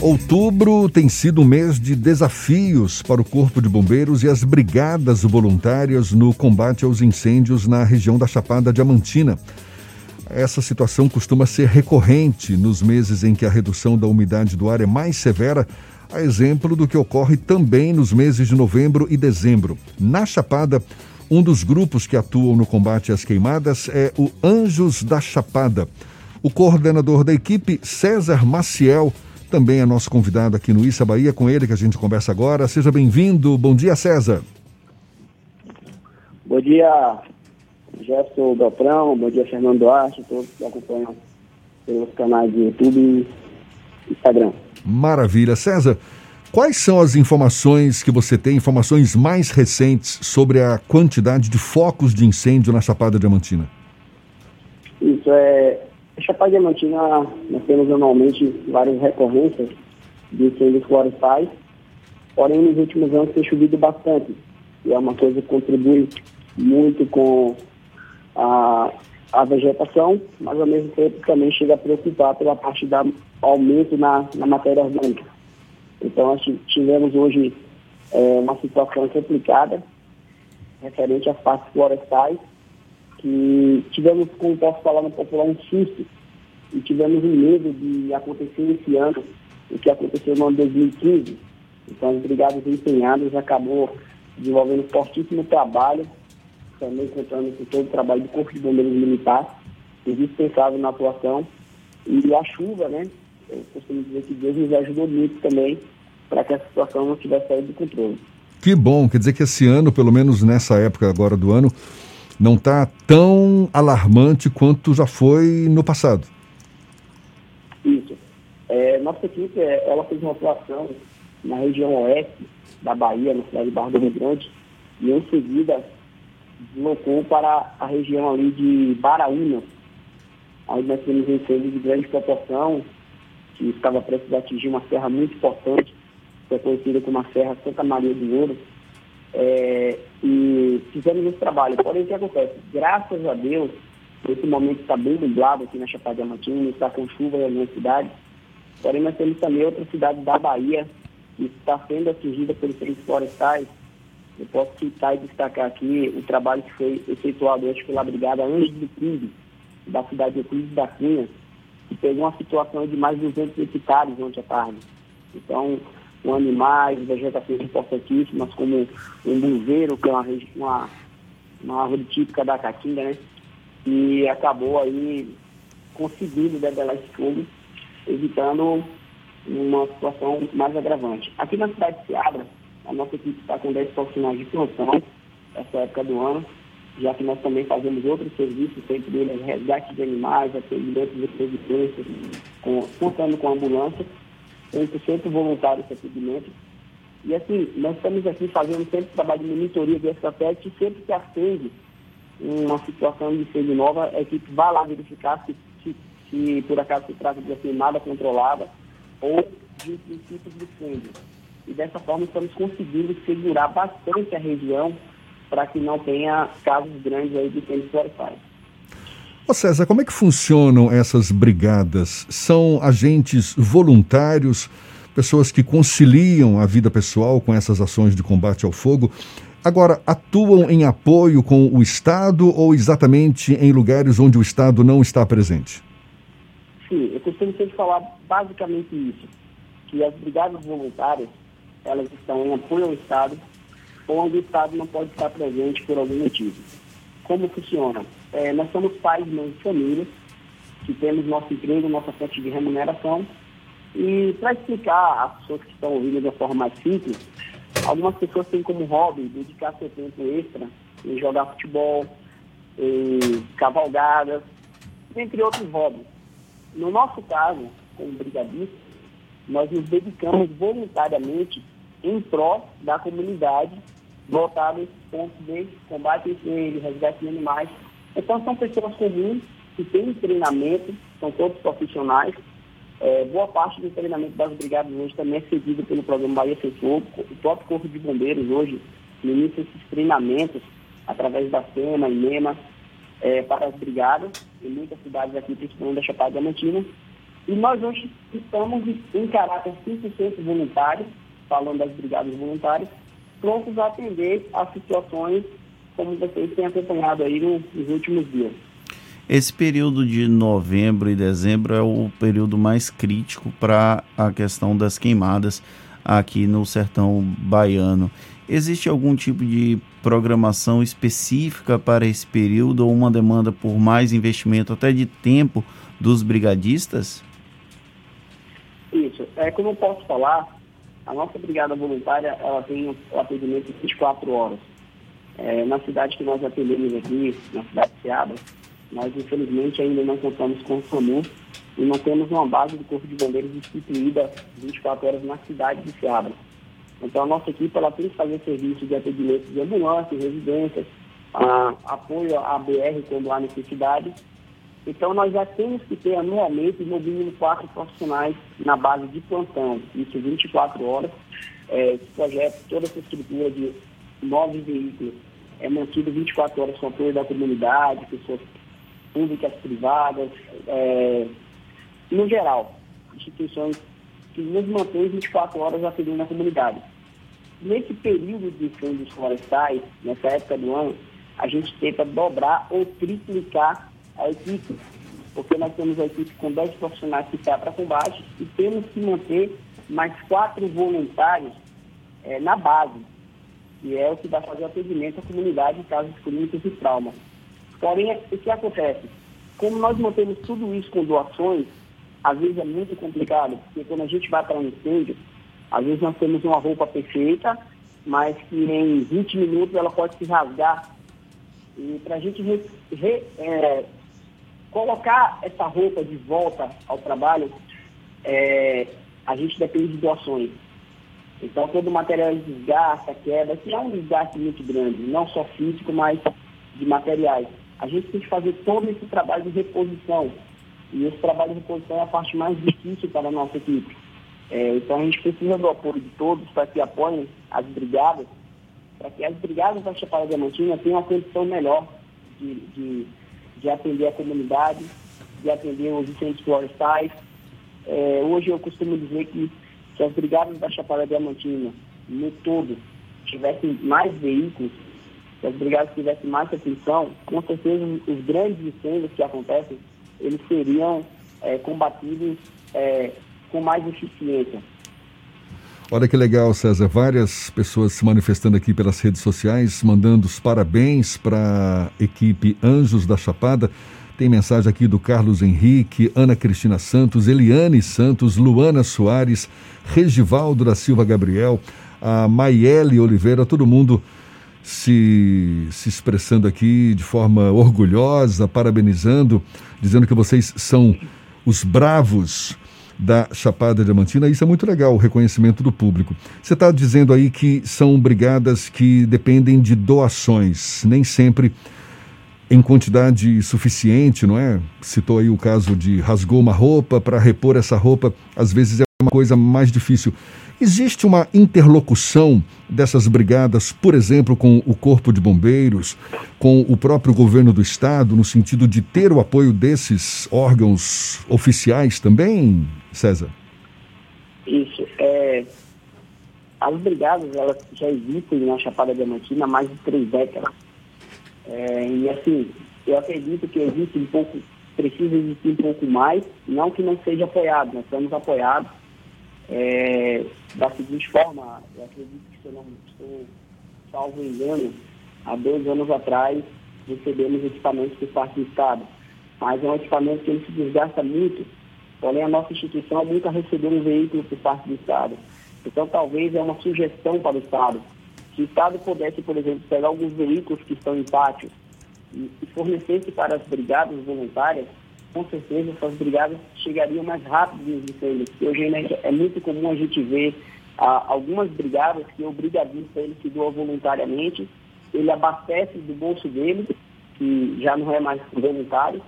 Outubro tem sido um mês de desafios para o Corpo de Bombeiros e as brigadas voluntárias no combate aos incêndios na região da Chapada Diamantina. Essa situação costuma ser recorrente nos meses em que a redução da umidade do ar é mais severa, a exemplo do que ocorre também nos meses de novembro e dezembro. Na Chapada, um dos grupos que atuam no combate às queimadas é o Anjos da Chapada. O coordenador da equipe, César Maciel, também é nosso convidado aqui no Issa Bahia, com ele que a gente conversa agora. Seja bem-vindo. Bom dia, César. Bom dia, Jefferson Beltrão. Bom dia, Fernando Duarte, todos que acompanham pelos canais de YouTube e Instagram. Maravilha. César, quais são as informações que você tem, informações mais recentes sobre a quantidade de focos de incêndio na Chapada Diamantina? Isso é a Chapada Diamantina, nós temos anualmente várias recorrências de incêndios florestais, porém nos últimos anos tem chovido bastante, e é uma coisa que contribui muito com a, a vegetação, mas ao mesmo tempo também chega a preocupar pela parte do aumento na, na matéria orgânica. Então nós tivemos hoje é, uma situação complicada referente às partes florestais, que tivemos, como posso falar no popular, um susto e tivemos um medo de acontecer esse ano, o que aconteceu no ano 2015. Então, os brigados empenhados acabou desenvolvendo fortíssimo trabalho, também contando com todo o trabalho do Corpo de Bombeiros Militar, indispensável na atuação. E a chuva, né? Eu costumo dizer que Deus nos ajudou muito também para que a situação não tivesse saído do controle. Que bom, quer dizer que esse ano, pelo menos nessa época agora do ano, não está tão alarmante quanto já foi no passado. Isso. É, nossa equipe é, ela fez uma atuação na região oeste da Bahia, na cidade de Barra do Rio Grande, e em seguida deslocou para a região ali de Baraúna, onde nós temos um incêndio de grande proporção, que estava prestes a atingir uma serra muito importante, que é conhecida como a Serra Santa Maria do Ouro, é, e fizemos esse trabalho. Porém, o que acontece? Graças a Deus, nesse momento está bem nublado aqui na Chapada Diamantina, está com chuva na minha cidade. Porém, nós temos também outra cidade da Bahia que está sendo atingida pelos incêndios florestais. Eu posso citar e destacar aqui o trabalho que foi efetuado hoje pela Brigada Anjos do Crime, da cidade de Euclides da Cunha, que pegou uma situação de mais de 200 hectares ontem à tarde. Então, com animais, vegetações importantíssimas, como um buzeiro, que é uma, uma, uma árvore típica da Caatinga, né? E acabou aí conseguindo debelar esse fogo, evitando uma situação mais agravante. Aqui na cidade de Seabra, a nossa equipe está com 10 profissionais de plantão, essa época do ano, já que nós também fazemos outros serviços, sempre resgate de animais, atendimento de residências, contando com ambulância 100% voluntário esse atendimento. E assim, nós estamos aqui fazendo sempre trabalho de monitoria desse aspecto e sempre que acende uma situação de incêndio nova, a equipe vai lá verificar se, se, se por acaso se trata de uma queimada controlada ou de um princípio de incêndio. E dessa forma estamos conseguindo segurar bastante a região para que não tenha casos grandes aí de incêndios florestais. Ô César, como é que funcionam essas brigadas? São agentes voluntários, pessoas que conciliam a vida pessoal com essas ações de combate ao fogo. Agora, atuam em apoio com o Estado ou exatamente em lugares onde o Estado não está presente? Sim, eu costumo sempre falar basicamente isso, que as brigadas voluntárias, elas estão em apoio ao Estado, onde o Estado não pode estar presente por algum motivo. Como funciona? É, nós somos pais mães de que temos nosso emprego, nossa fonte de remuneração. E para explicar às pessoas que estão ouvindo de uma forma mais simples, algumas pessoas têm como hobby dedicar seu tempo extra em jogar futebol, em cavalgadas, entre outros hobbies. No nosso caso, como brigadistas, nós nos dedicamos voluntariamente em prol da comunidade voltado a esses pontos de combate a incêndio, resgate de animais então, são pessoas comuns que têm treinamento, são todos profissionais. É, boa parte do treinamento das brigadas hoje também é seguido pelo programa Bahia Sem Fogo. O próprio Corpo de Bombeiros hoje inicia esses treinamentos através da SEMA e é, para as brigadas, em muitas cidades aqui, principalmente da Chapada Diamantina. E nós hoje estamos em caráter 100% voluntário, falando das brigadas voluntárias, prontos a atender as situações como vocês têm acompanhado aí nos últimos dias. Esse período de novembro e dezembro é o período mais crítico para a questão das queimadas aqui no sertão baiano. Existe algum tipo de programação específica para esse período ou uma demanda por mais investimento, até de tempo, dos brigadistas? Isso. É, como eu posso falar, a nossa brigada voluntária ela tem o atendimento 24 horas. É, na cidade que nós atendemos aqui, na cidade de Seabra, nós infelizmente ainda não contamos com o SAMU e não temos uma base do Corpo de Bombeiros instituída 24 horas na cidade de Seabra. Então a nossa equipe ela tem que fazer serviço de atendimento de ambulâncias, residências, a, apoio à BR quando há necessidade então, nós já temos que ter anualmente, no mínimo, quatro profissionais na base de plantão, isso 24 horas. É, esse projeto, toda essa estrutura de nove veículos é mantido 24 horas com apoio da comunidade, pessoas públicas, privadas, é, no geral, instituições que nos mantêm 24 horas atendendo a comunidade. Nesse período de incêndios florestais, nessa época do ano, a gente tenta dobrar ou triplicar a equipe, porque nós temos a equipe com 10 profissionais que está para combate e temos que manter mais quatro voluntários é, na base, que é o que vai fazer atendimento à comunidade em casos clínicos e trauma. Porém, o que acontece? Como nós mantemos tudo isso com doações, às vezes é muito complicado, porque quando a gente vai para um incêndio, às vezes nós temos uma roupa perfeita, mas que em 20 minutos ela pode se rasgar. E para a gente re, re, é, colocar essa roupa de volta ao trabalho, é, a gente depende de doações. Então, todo o material desgasta, quebra, que é um desgaste muito grande, não só físico, mas de materiais. A gente tem que fazer todo esse trabalho de reposição. E esse trabalho de reposição é a parte mais difícil para a nossa equipe. É, então, a gente precisa do apoio de todos para que apoiem as brigadas, para que as brigadas da Chapada Diamantina tenham uma condição melhor de, de de atender a comunidade, de atender os incêndios florestais. É, hoje eu costumo dizer que se as brigadas da Chapada Diamantina, no todo, tivessem mais veículos, se as brigadas tivessem mais atenção, com certeza os grandes incêndios que acontecem, eles seriam é, combatidos é, com mais eficiência. Olha que legal, César. Várias pessoas se manifestando aqui pelas redes sociais, mandando os parabéns para a equipe Anjos da Chapada. Tem mensagem aqui do Carlos Henrique, Ana Cristina Santos, Eliane Santos, Luana Soares, Regivaldo da Silva Gabriel, a Maiele Oliveira, todo mundo se, se expressando aqui de forma orgulhosa, parabenizando, dizendo que vocês são os bravos da Chapada Diamantina. Isso é muito legal, o reconhecimento do público. Você está dizendo aí que são brigadas que dependem de doações, nem sempre em quantidade suficiente, não é? Citou aí o caso de rasgou uma roupa para repor essa roupa, às vezes é uma coisa mais difícil. Existe uma interlocução dessas brigadas, por exemplo, com o Corpo de Bombeiros, com o próprio governo do Estado, no sentido de ter o apoio desses órgãos oficiais também, César? Isso. É, as brigadas elas já existem na Chapada Diamantina há mais de três décadas. É, e assim, eu acredito que existe um pouco, precisa existir um pouco mais, não que não seja apoiado, nós estamos apoiados é, da seguinte forma, eu acredito que se eu não estou salvo engano, há dois anos atrás recebemos equipamentos por parte do Estado. Mas é um equipamento que ele se desgasta muito, porém a nossa instituição nunca recebeu um veículo por parte do Estado. Então talvez é uma sugestão para o Estado. Se o Estado pudesse, por exemplo, pegar alguns veículos que estão em pátio e, e fornecesse para as brigadas voluntárias, com certeza essas brigadas chegariam mais rápido nos incêndios. Hoje é muito comum a gente ver ah, algumas brigadas que o brigadista ele se doa voluntariamente, ele abastece do bolso dele, que já não é mais voluntário,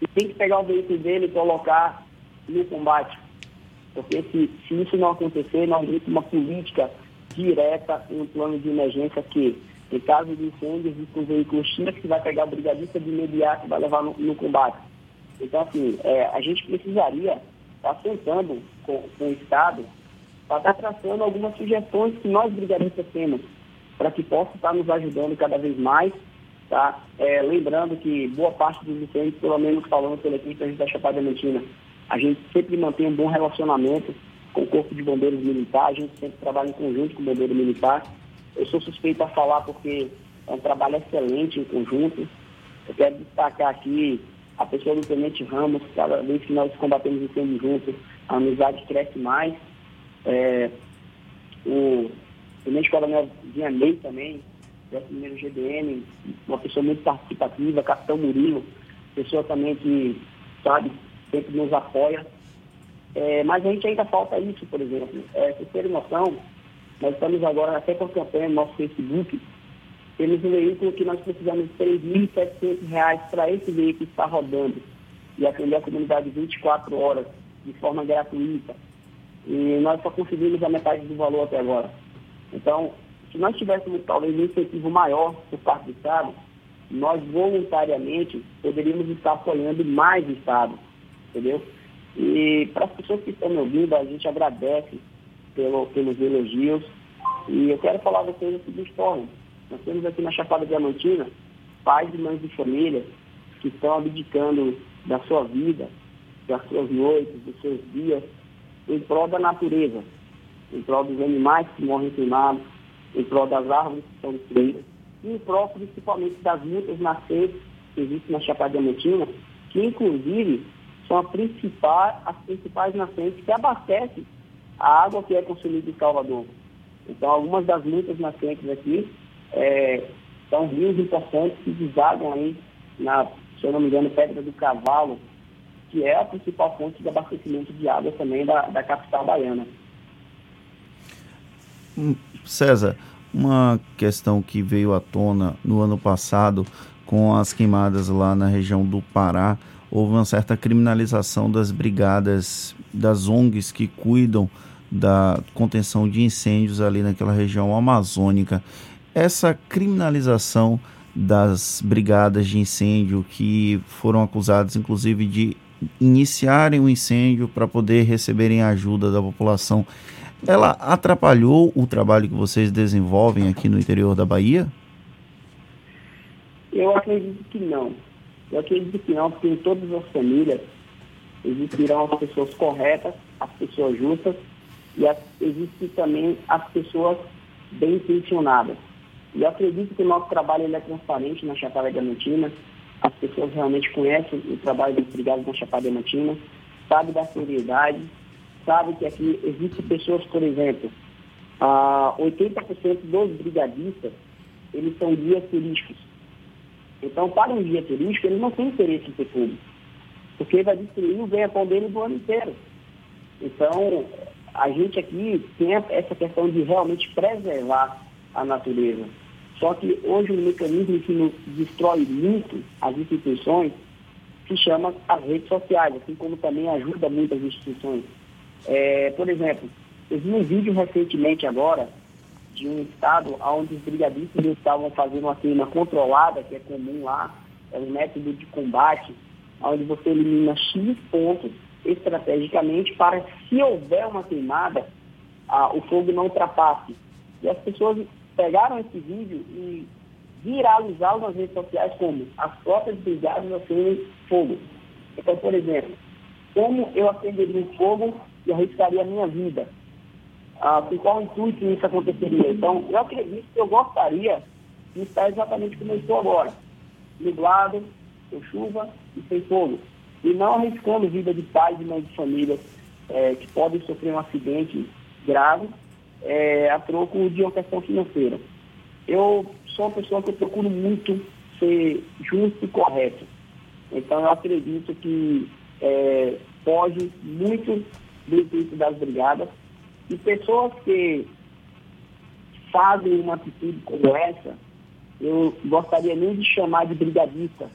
e tem que pegar o veículo dele e colocar no combate. Porque se, se isso não acontecer, nós temos uma política direta em um plano de emergência que, em caso de incêndio, existe um veículo X que vai pegar o brigadista de imediato e vai levar no, no combate. Então, assim, é, a gente precisaria está sentando com, com o Estado para estar tá traçando algumas sugestões que nós brigadistas temos para que possa estar nos ajudando cada vez mais. Tá? É, lembrando que boa parte dos incêndios, pelo menos falando pela equipe da Chapada Diamantina, a gente sempre mantém um bom relacionamento com o Corpo de Bombeiros Militar, a gente sempre trabalha em conjunto com o Bombeiro Militar. Eu sou suspeito a falar porque é um trabalho excelente em conjunto. Eu quero destacar aqui a pessoa do Tenente Ramos, cada vez que nós combatemos incêndio juntos, a amizade cresce mais. É, o Tenente Coronel Vianney também, do primeiro GDM, uma pessoa muito participativa, Capitão Murilo, pessoa também que, sabe, sempre nos apoia. É, mas a gente ainda falta isso, por exemplo. É, vocês terem noção, nós estamos agora até com a campanha no nosso Facebook, temos um veículo que nós precisamos de R$ 3.700 para esse veículo estar rodando e atender a comunidade 24 horas, de forma gratuita. E nós só conseguimos a metade do valor até agora. Então, se nós tivéssemos talvez um incentivo maior por parte do Estado, nós voluntariamente poderíamos estar apoiando mais o Estado, entendeu? E para as pessoas que estão me ouvindo, a gente agradece pelo, pelos elogios. E eu quero falar a vocês da seguinte forma. Nós temos aqui na Chapada Diamantina pais e mães de família que estão abdicando da sua vida, das suas noites, dos seus dias, em prol da natureza, em prol dos animais que morrem queimados, em prol das árvores que são destruídas, e em prol principalmente das muitas nascentes que existem na Chapada Diamantina, que inclusive são a principal, as principais nascentes que abastecem a água que é consumida em Salvador. Então, algumas das muitas nascentes aqui é, são rios importantes que desagam aí na, se eu não me engano, Pedra do Cavalo, que é a principal fonte de abastecimento de água também da, da capital baiana. Hum, César, uma questão que veio à tona no ano passado com as queimadas lá na região do Pará, houve uma certa criminalização das brigadas, das ONGs que cuidam da contenção de incêndios ali naquela região amazônica. Essa criminalização das brigadas de incêndio que foram acusadas, inclusive, de iniciarem o um incêndio para poder receberem ajuda da população, ela atrapalhou o trabalho que vocês desenvolvem aqui no interior da Bahia? Eu acredito que não. Eu acredito que não, porque em todas as famílias existirão as pessoas corretas, as pessoas justas e as, existem também as pessoas bem intencionadas. E eu acredito que o nosso trabalho é transparente na Chapada Diamantina. As pessoas realmente conhecem o trabalho dos brigados na Chapada Diamantina, sabem da seriedade, sabem que aqui existem pessoas, por exemplo, ah, 80% dos brigadistas, eles são guias turísticos. Então, para um guia turístico, ele não tem interesse em ter público, porque vai destruir o ganha-pão dele do ano inteiro. Então, a gente aqui tem essa questão de realmente preservar a natureza. Só que hoje o mecanismo que nos destrói muito as instituições se chama as redes sociais, assim como também ajuda muitas instituições. É, por exemplo, eu vi um vídeo recentemente agora de um estado onde os brigadistas estavam fazendo uma queima controlada, que é comum lá, é um método de combate, onde você elimina X pontos estrategicamente para, se houver uma queimada, o fogo não ultrapasse. E as pessoas pegaram esse vídeo e viralizaram nas redes sociais como as próprias brigadas acendem fogo. Então, por exemplo, como eu acenderia um fogo e arriscaria a minha vida? Ah, com qual intuito isso aconteceria? Então, eu acredito que eu gostaria de estar exatamente como eu estou agora. Nublado, com chuva e sem fogo e não arriscando vida de pais e mães de família é, que podem sofrer um acidente grave é, a troco de uma questão financeira. Eu sou uma pessoa que eu procuro muito ser justo e correto. Então eu acredito que é, muito do intuito das brigadas e pessoas que fazem uma atitude como essa, eu gostaria nem de chamar de brigadista,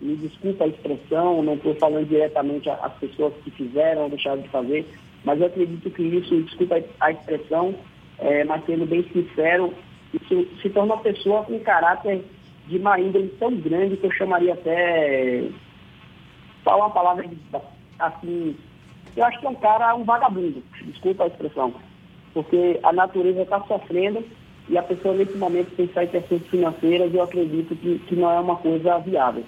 me desculpa a expressão, não estou falando diretamente às pessoas que fizeram ou deixaram de fazer, mas eu acredito que isso, desculpa a expressão, é, mas sendo bem sincero, isso se torna uma pessoa com caráter de uma índole tão grande que eu chamaria até, falar uma palavra assim, eu acho que é um cara, um vagabundo, desculpa a expressão, porque a natureza está sofrendo e a pessoa nesse momento pensar em questões financeiras, eu acredito que, que não é uma coisa viável.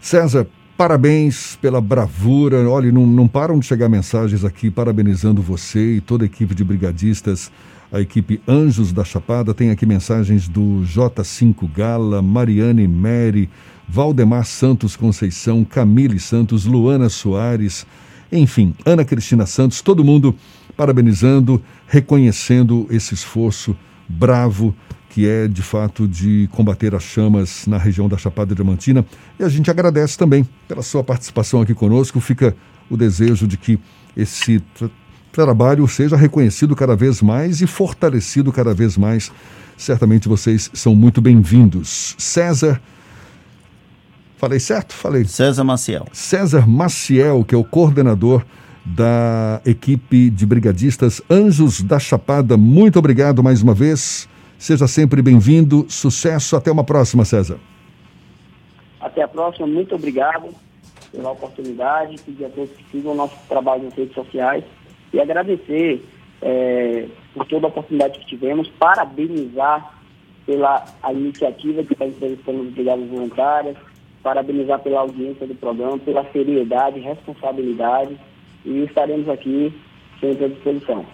César, parabéns pela bravura. Olha, não, não param de chegar mensagens aqui parabenizando você e toda a equipe de brigadistas, a equipe Anjos da Chapada. Tem aqui mensagens do J5 Gala, Mariane Mary, Valdemar Santos Conceição, Camille Santos, Luana Soares, enfim, Ana Cristina Santos, todo mundo parabenizando, reconhecendo esse esforço bravo que é de fato de combater as chamas na região da Chapada Diamantina. E a gente agradece também pela sua participação aqui conosco. Fica o desejo de que esse tra trabalho seja reconhecido cada vez mais e fortalecido cada vez mais. Certamente vocês são muito bem-vindos. César Falei certo? Falei. César Maciel. César Maciel, que é o coordenador da equipe de brigadistas Anjos da Chapada. Muito obrigado mais uma vez. Seja sempre bem-vindo. Sucesso. Até uma próxima, César. Até a próxima. Muito obrigado pela oportunidade. Pedir a todos que sigam o nosso trabalho nas redes sociais e agradecer é, por toda a oportunidade que tivemos. Parabenizar pela a iniciativa que está entrevistando os brigadas voluntárias parabenizar pela audiência do programa, pela seriedade, responsabilidade e estaremos aqui sempre à disposição.